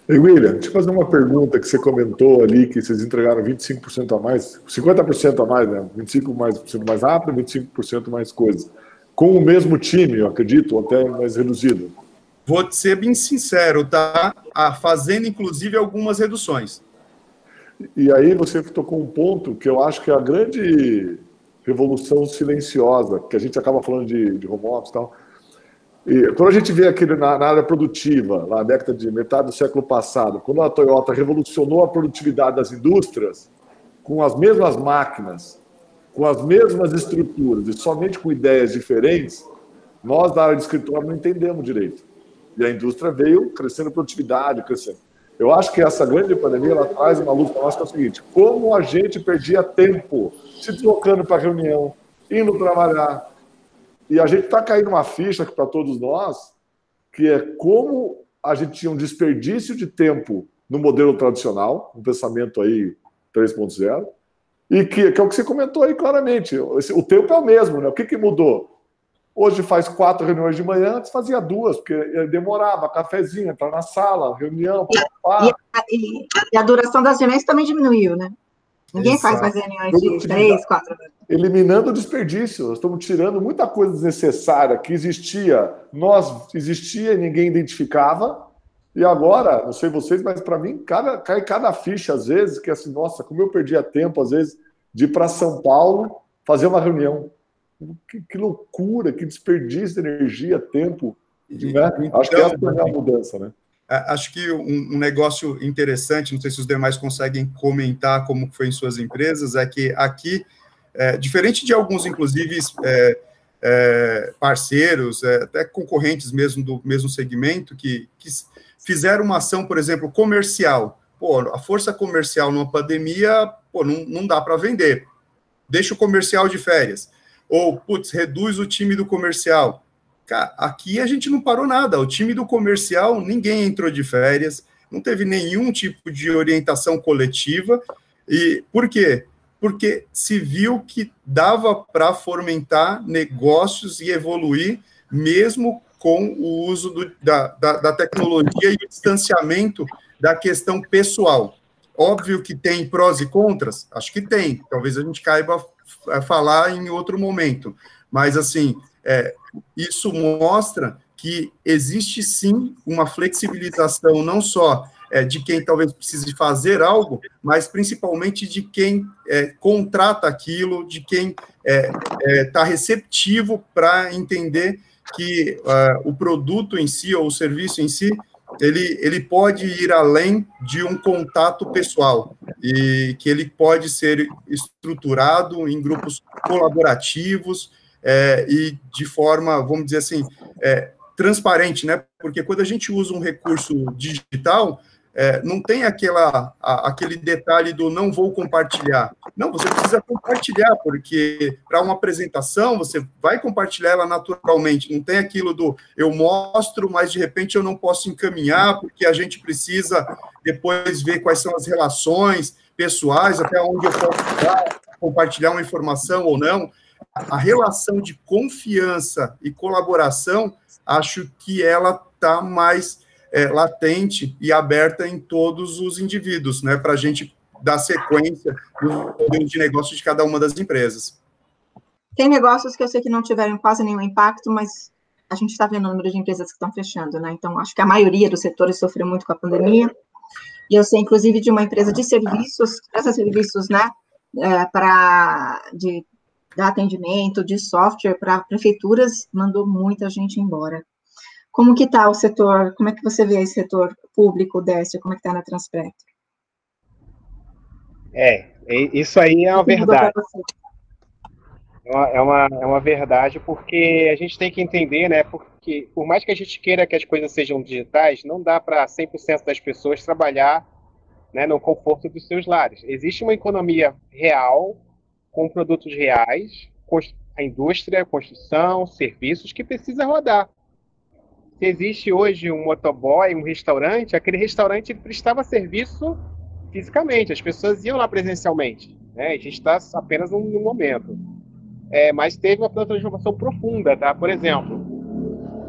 Ei, William, deixa eu fazer uma pergunta que você comentou ali, que vocês entregaram 25% a mais, 50% a mais, né? 25% mais, mais rápido, 25% mais coisas. Com o mesmo time, eu acredito, ou até mais reduzido. Vou ser bem sincero, tá? Ah, fazendo, inclusive, algumas reduções. E aí você tocou um ponto que eu acho que é a grande revolução silenciosa, que a gente acaba falando de, de home office e tal, e quando a gente vê aquele na, na, área produtiva, lá na década de metade do século passado, quando a Toyota revolucionou a produtividade das indústrias, com as mesmas máquinas, com as mesmas estruturas e somente com ideias diferentes, nós da área de escritório não entendemos direito. E a indústria veio crescendo produtividade, crescendo. Eu acho que essa grande pandemia ela traz uma luz para nós que é o seguinte: como a gente perdia tempo se deslocando para reunião, indo trabalhar, e a gente está caindo uma ficha para todos nós, que é como a gente tinha um desperdício de tempo no modelo tradicional, um pensamento aí 3.0, e que, que, é o que você comentou aí claramente. O tempo é o mesmo, né? O que, que mudou? Hoje faz quatro reuniões de manhã, antes fazia duas, porque demorava, cafezinho, entrar na sala, reunião. E, e, e, e, a duração das reuniões também diminuiu, né? Ninguém Exato. faz mais reuniões de três, quatro Eliminando o desperdício. Nós estamos tirando muita coisa desnecessária que existia, nós existia e ninguém identificava. E agora, não sei vocês, mas para mim cada, cai cada ficha às vezes, que é assim, nossa, como eu perdia tempo, às vezes, de ir para São Paulo fazer uma reunião. Que, que, loucura, que desperdício de energia, tempo. Né? Acho que essa é a mudança, né? Acho que um, um, negócio interessante, não sei se os demais conseguem comentar como foi em suas empresas, é que aqui, é, diferente de alguns, inclusive, é, é, parceiros, é, até concorrentes mesmo do mesmo segmento, que, que fizeram uma ação, por exemplo, comercial. Pô, a força comercial numa pandemia, pô, não, não dá para vender. Deixa o comercial de férias. Ou, putz, reduz o time do comercial Cara, aqui a gente não parou nada. O time do comercial, ninguém entrou de férias, não teve nenhum tipo de orientação coletiva. E por quê? Porque se viu que dava para fomentar negócios e evoluir, mesmo com o uso do, da, da, da tecnologia e o distanciamento da questão pessoal. Óbvio que tem prós e contras, acho que tem. Talvez a gente caiba falar em outro momento. Mas, assim, é, isso mostra que existe sim uma flexibilização, não só é, de quem talvez precise fazer algo, mas principalmente de quem é, contrata aquilo, de quem está é, é, receptivo para entender que uh, o produto em si ou o serviço em si ele, ele pode ir além de um contato pessoal e que ele pode ser estruturado em grupos colaborativos é, e de forma, vamos dizer assim, é, transparente, né? Porque quando a gente usa um recurso digital, é, não tem aquela, a, aquele detalhe do não vou compartilhar. Não, você precisa compartilhar, porque para uma apresentação você vai compartilhar ela naturalmente. Não tem aquilo do eu mostro, mas de repente eu não posso encaminhar, porque a gente precisa depois ver quais são as relações pessoais, até onde eu posso compartilhar uma informação ou não. A relação de confiança e colaboração, acho que ela está mais é, latente e aberta em todos os indivíduos, né, para a gente dar sequência no modelo de negócio de cada uma das empresas. Tem negócios que eu sei que não tiveram quase nenhum impacto, mas a gente está vendo o número de empresas que estão fechando, né? Então, acho que a maioria dos setores sofreu muito com a pandemia. E eu sei, inclusive, de uma empresa de serviços, presta serviços, né, é, para de, de atendimento, de software para prefeituras, mandou muita gente embora. Como que está o setor, como é que você vê esse setor público, Décio, como é que está na Transpetro? É, isso aí é uma verdade. É uma, é, uma, é uma verdade, porque a gente tem que entender, né, porque por mais que a gente queira que as coisas sejam digitais, não dá para 100% das pessoas trabalhar né, no conforto dos seus lares. Existe uma economia real, com produtos reais, a indústria, a construção, serviços que precisa rodar se existe hoje um motoboy, um restaurante, aquele restaurante prestava serviço fisicamente, as pessoas iam lá presencialmente. Né? A gente está apenas num, num momento. É, mas teve uma transformação profunda, tá? Por exemplo,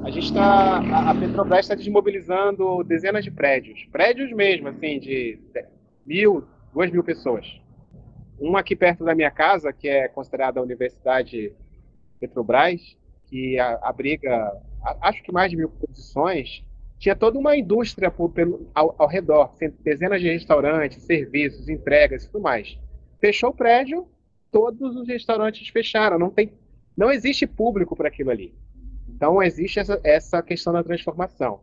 a gente está, a Petrobras está desmobilizando dezenas de prédios, prédios mesmo, assim, de mil, duas mil pessoas. Um aqui perto da minha casa, que é considerada a Universidade Petrobras, que abriga acho que mais de mil posições, tinha toda uma indústria por, pelo, ao, ao, redor, dezenas de restaurantes, serviços, entregas e tudo mais. Fechou o prédio, todos os restaurantes fecharam, não tem, não existe público para aquilo ali. Então existe essa, essa questão da transformação.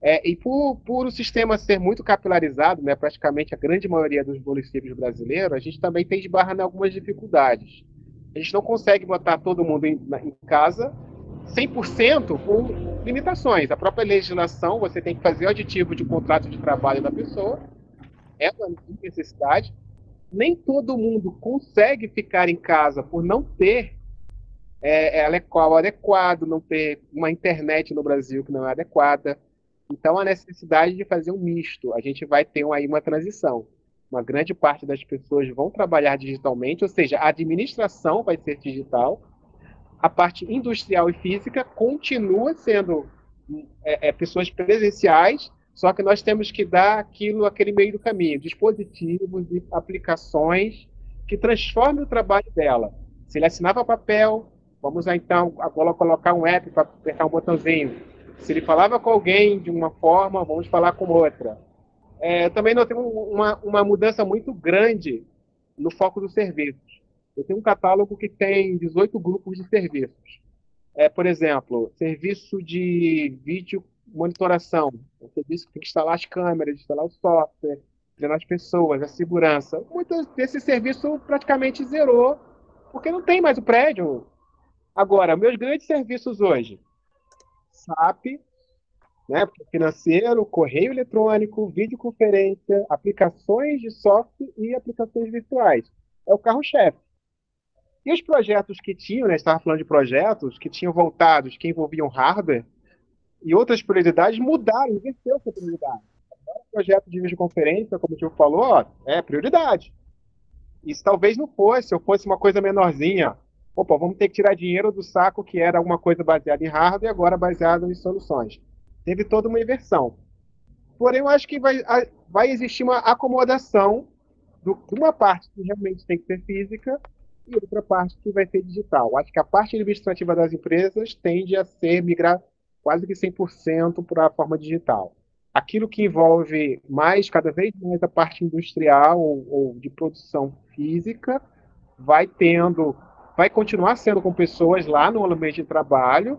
É, e por, por o sistema ser muito capilarizado, né, praticamente a grande maioria dos municípios brasileiros, a gente também tem de barra em algumas dificuldades. A gente não consegue botar todo mundo em, em casa 100% com limitações. A própria legislação, você tem que fazer o aditivo de contrato de trabalho da pessoa, é uma necessidade. Nem todo mundo consegue ficar em casa por não ter é, é adequado, não ter uma internet no Brasil que não é adequada. Então, a necessidade de fazer um misto. A gente vai ter aí uma transição. Uma grande parte das pessoas vão trabalhar digitalmente, ou seja, a administração vai ser digital, a parte industrial e física continua sendo é, é, pessoas presenciais, só que nós temos que dar aquilo, aquele meio do caminho, dispositivos e aplicações que transformem o trabalho dela. Se ele assinava papel, vamos então agora colocar um app para apertar um botãozinho. Se ele falava com alguém de uma forma, vamos falar com outra. É, também nós temos uma, uma mudança muito grande no foco dos serviços. Eu tenho um catálogo que tem 18 grupos de serviços. É, por exemplo, serviço de vídeo monitoração, um serviço que tem que instalar as câmeras, instalar o software, treinar as pessoas, a segurança. Muitos desse serviço praticamente zerou, porque não tem mais o prédio. Agora, meus grandes serviços hoje, SAP, né, financeiro, correio eletrônico, videoconferência, aplicações de software e aplicações virtuais. É o carro-chefe. E os projetos que tinham, né, estava falando de projetos que tinham voltados, que envolviam hardware, e outras prioridades mudaram, inverteu essa prioridade. Agora, o projeto de videoconferência, como o Tio falou, ó, é prioridade. Isso talvez não fosse, ou fosse uma coisa menorzinha. Opa, vamos ter que tirar dinheiro do saco que era alguma coisa baseada em hardware e agora baseada em soluções. Teve toda uma inversão. Porém, eu acho que vai, vai existir uma acomodação do, de uma parte que realmente tem que ser física e outra parte que vai ser digital. Acho que a parte administrativa das empresas tende a ser migrar quase que 100% para a forma digital. Aquilo que envolve mais, cada vez mais, a parte industrial ou, ou de produção física, vai tendo, vai continuar sendo com pessoas lá no ambiente de trabalho,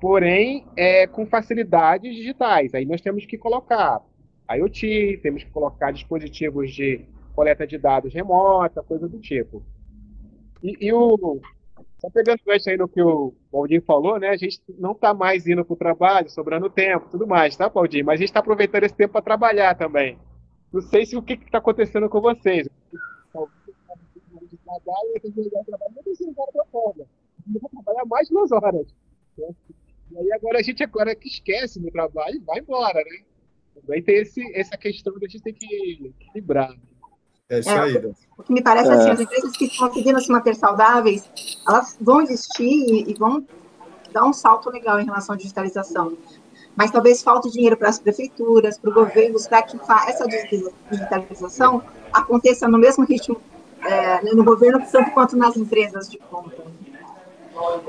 porém é, com facilidades digitais. Aí nós temos que colocar IoT, temos que colocar dispositivos de coleta de dados remota, coisa do tipo. E, e o, Só pegando o gancho aí no que o Baldinho falou, né? A gente não está mais indo para o trabalho, sobrando tempo, tudo mais, tá, Baldinho? Mas a gente está aproveitando esse tempo para trabalhar também. Não sei se o que está acontecendo com vocês. Trabalho, eu tenho que trabalho, que outra forma. Eu vou trabalhar mais duas horas. E aí agora a gente agora que esquece do trabalho vai embora, né? Também tem esse, essa questão que a gente tem que equilibrar. É isso aí. É, o que me parece é. assim, as empresas que conseguiram se manter saudáveis, elas vão existir e, e vão dar um salto legal em relação à digitalização. Mas talvez falte dinheiro para as prefeituras, para o governo, para que essa digitalização aconteça no mesmo ritmo é, no governo, tanto quanto nas empresas de compra.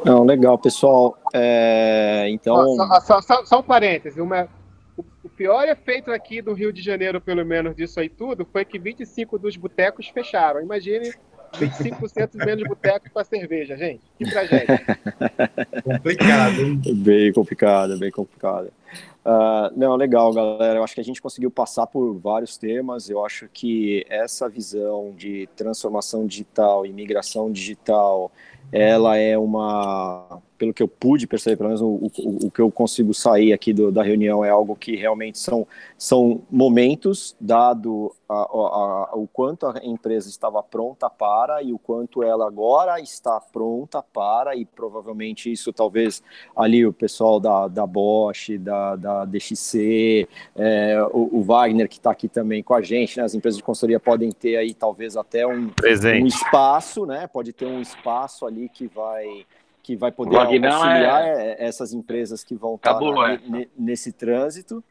Não, legal, pessoal. É, então. Só, só, só, só um parêntese. Uma, o pior efeito aqui do Rio de Janeiro, pelo menos disso aí tudo, foi que 25 dos botecos fecharam. Imagine 25% menos botecos para cerveja, gente. Que tragédia. <laughs> complicado, hein? Bem complicado, bem complicado. Uh, não, legal, galera. Eu acho que a gente conseguiu passar por vários temas. Eu acho que essa visão de transformação digital, imigração digital, ela é uma pelo que eu pude perceber, pelo menos o, o, o que eu consigo sair aqui do, da reunião é algo que realmente são, são momentos, dado a, a, a, o quanto a empresa estava pronta para e o quanto ela agora está pronta para, e provavelmente isso talvez ali o pessoal da, da Bosch, da, da DXC, é, o, o, Wagner que está aqui também com a gente, né, as empresas de consultoria podem ter aí talvez até um, um espaço, né, pode ter um espaço ali que vai que vai poder auxiliar é... essas empresas que vão estar é. nesse trânsito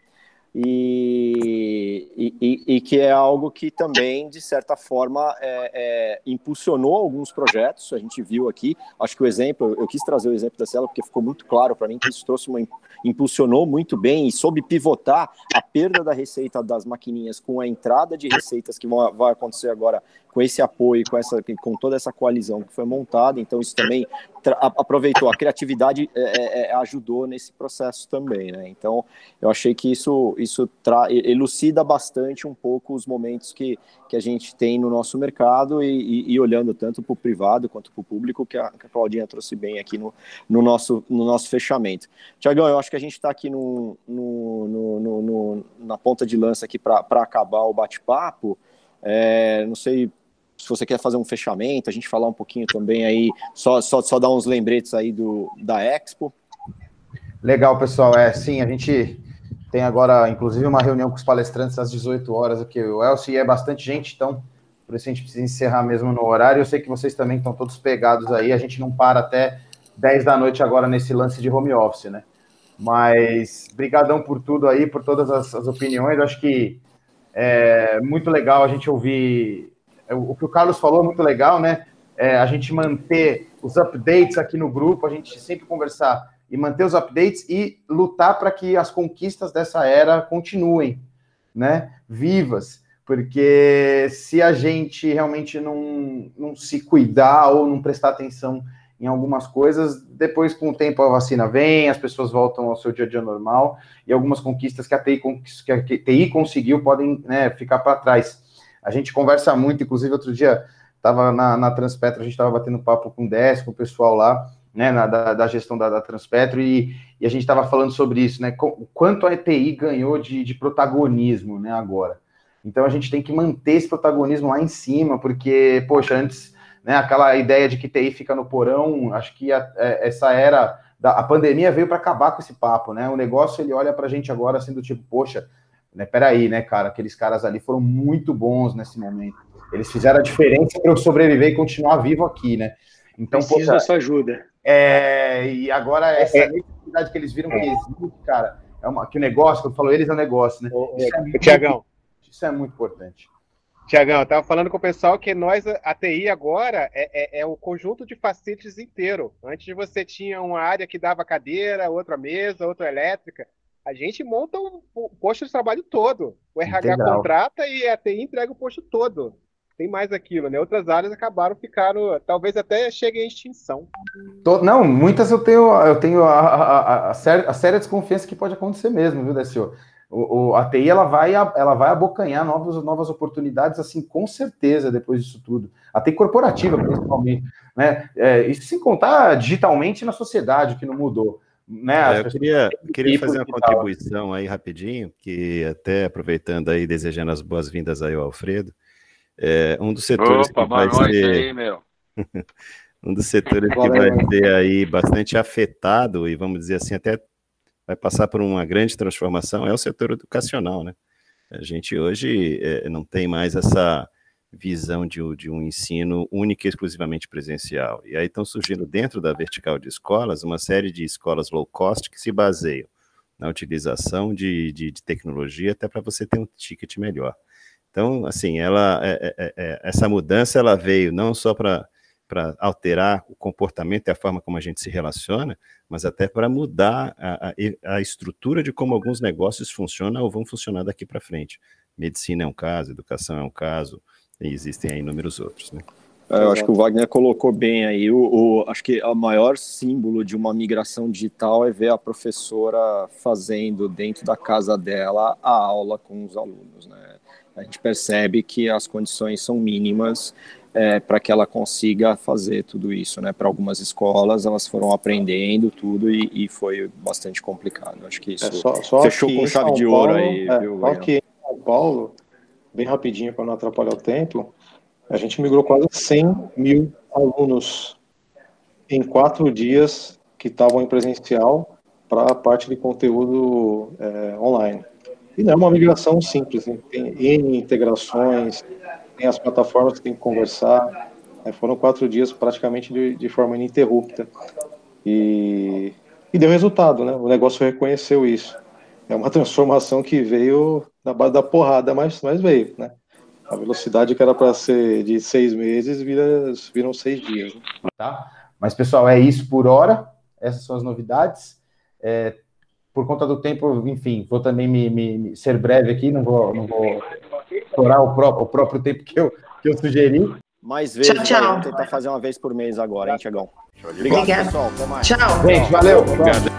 e, e, e, que é algo que também, de certa forma, é, é, impulsionou alguns projetos. A gente viu aqui, acho que o exemplo, eu quis trazer o exemplo da Cela porque ficou muito claro para mim que isso trouxe uma, impulsionou muito bem e soube pivotar a perda da receita das maquininhas com a entrada de receitas que vão, vai acontecer agora com esse apoio, com, essa, com toda essa coalizão que foi montada. Então, isso também aproveitou. A criatividade é, é, é, ajudou nesse processo também. Né? Então, eu achei que isso, isso elucida bastante um pouco os momentos que, que a gente tem no nosso mercado e, e, e olhando tanto para o privado quanto para o público, que a, que a Claudinha trouxe bem aqui no, no, nosso, no nosso fechamento. Tiagão, eu acho que a gente está aqui no, no, no, no, na ponta de lança aqui para acabar o bate-papo. É, não sei se você quer fazer um fechamento, a gente falar um pouquinho também aí, só, só, só dar uns lembretes aí do, da Expo. Legal, pessoal. É, sim, a gente tem agora, inclusive, uma reunião com os palestrantes às 18 horas aqui. O Elcio é bastante gente, então por isso a gente precisa encerrar mesmo no horário. Eu sei que vocês também estão todos pegados aí, a gente não para até 10 da noite agora nesse lance de home office, né? Mas brigadão por tudo aí, por todas as, as opiniões. Eu acho que é muito legal a gente ouvir o que o Carlos falou é muito legal, né? É, a gente manter os updates aqui no grupo, a gente sempre conversar e manter os updates e lutar para que as conquistas dessa era continuem, né? Vivas. Porque se a gente realmente não, não se cuidar ou não prestar atenção em algumas coisas, depois com o tempo a vacina vem, as pessoas voltam ao seu dia a dia normal e algumas conquistas que a TI, que a TI conseguiu podem né, ficar para trás. A gente conversa muito, inclusive outro dia estava na, na Transpetro, a gente estava batendo papo com o Dés, com o pessoal lá, né, na, da, da, gestão da, da Transpetro, e, e a gente estava falando sobre isso, né, o quanto a ETI ganhou de, de protagonismo, né, agora. Então a gente tem que manter esse protagonismo lá em cima, porque, poxa, antes, né, aquela ideia de que TI fica no porão, acho que a, é, essa era, da, a pandemia veio para acabar com esse papo, né, o negócio, ele olha para a gente agora sendo tipo, poxa, né? Peraí, né, cara? Aqueles caras ali foram muito bons nesse momento. Eles fizeram a diferença para eu sobreviver e continuar vivo aqui, né? Então, Preciso da sua ajuda. É, e agora essa é. necessidade que eles viram que existe, cara, é uma, que o negócio, quando eu falo eles, é um negócio, né? Isso é muito, Tiagão. Isso é muito importante. Tiagão, eu estava falando com o pessoal que nós, a TI agora, é, é, é o conjunto de facilities inteiro. Antes você tinha uma área que dava cadeira, outra mesa, outra elétrica. A gente monta o, posto de trabalho todo. O RH Legal. contrata e a TI entrega o posto todo. Tem mais aquilo, né? Outras áreas acabaram, ficaram, talvez até cheguem à extinção. Não, muitas eu tenho, eu tenho a, a, a, séria, a séria desconfiança que pode acontecer mesmo, viu, Décio? O, o, a TI ela vai, ela vai abocanhar novas, novas oportunidades, assim, com certeza, depois disso tudo. A TI corporativa, principalmente. Né? É, isso sem contar digitalmente na sociedade, que não mudou. Né? É, eu queria, queria fazer uma contribuição aí rapidinho, que até aproveitando aí, desejando as boas-vindas aí ao Alfredo, é, um dos setores Opa, que vai ser... Aí, meu. <laughs> um dos setores que vai ser aí bastante afetado e vamos dizer assim até vai passar por uma grande transformação é o setor educacional, né? A gente hoje é, não tem mais essa visão de, de, um ensino único e exclusivamente presencial. E aí estão surgindo dentro da vertical de escolas uma série de escolas low cost que se baseiam na utilização de, de, de tecnologia até para você ter um ticket melhor. Então, assim, ela, é, é, é, essa mudança ela veio não só para para alterar o comportamento e a forma como a gente se relaciona, mas até para mudar a, a, a, estrutura de como alguns negócios funcionam ou vão funcionar daqui para frente. Medicina é um caso, educação é um caso, e existem aí inúmeros outros. Né? É, eu acho que o Wagner colocou bem aí. O, o, acho que o maior símbolo de uma migração digital é ver a professora fazendo dentro da casa dela a aula com os alunos. Né? A gente percebe que as condições são mínimas é, para que ela consiga fazer tudo isso, né? Para algumas escolas elas foram aprendendo tudo e, e foi bastante complicado. Acho que isso é só, só fechou com chave de ouro Paulo, aí. É, viu, só aqui em São Paulo, bem rapidinho para não atrapalhar o tempo, a gente migrou quase 100 mil alunos em quatro dias que estavam em presencial para a parte de conteúdo é, online. E não é uma migração simples, né? tem N integrações, tem as plataformas que tem que conversar. É, foram quatro dias praticamente de, de forma ininterrupta. E, e deu resultado, né? O negócio reconheceu isso. É uma transformação que veio na base da porrada, mas, mas veio, né? A velocidade que era para ser de seis meses vira, viram seis dias. Né? Tá? Mas, pessoal, é isso por hora. Essas são as novidades. É, por conta do tempo, enfim, vou também me, me, me ser breve aqui, não vou, não vou estourar o próprio, o próprio tempo que eu, que eu sugeri. Mais vezes, tchau, tchau. Tentar fazer uma vez por mês agora, hein, Tiagão? Obrigado, Obrigado. pessoal. Até mais. Tchau. Gente, valeu. Obrigado.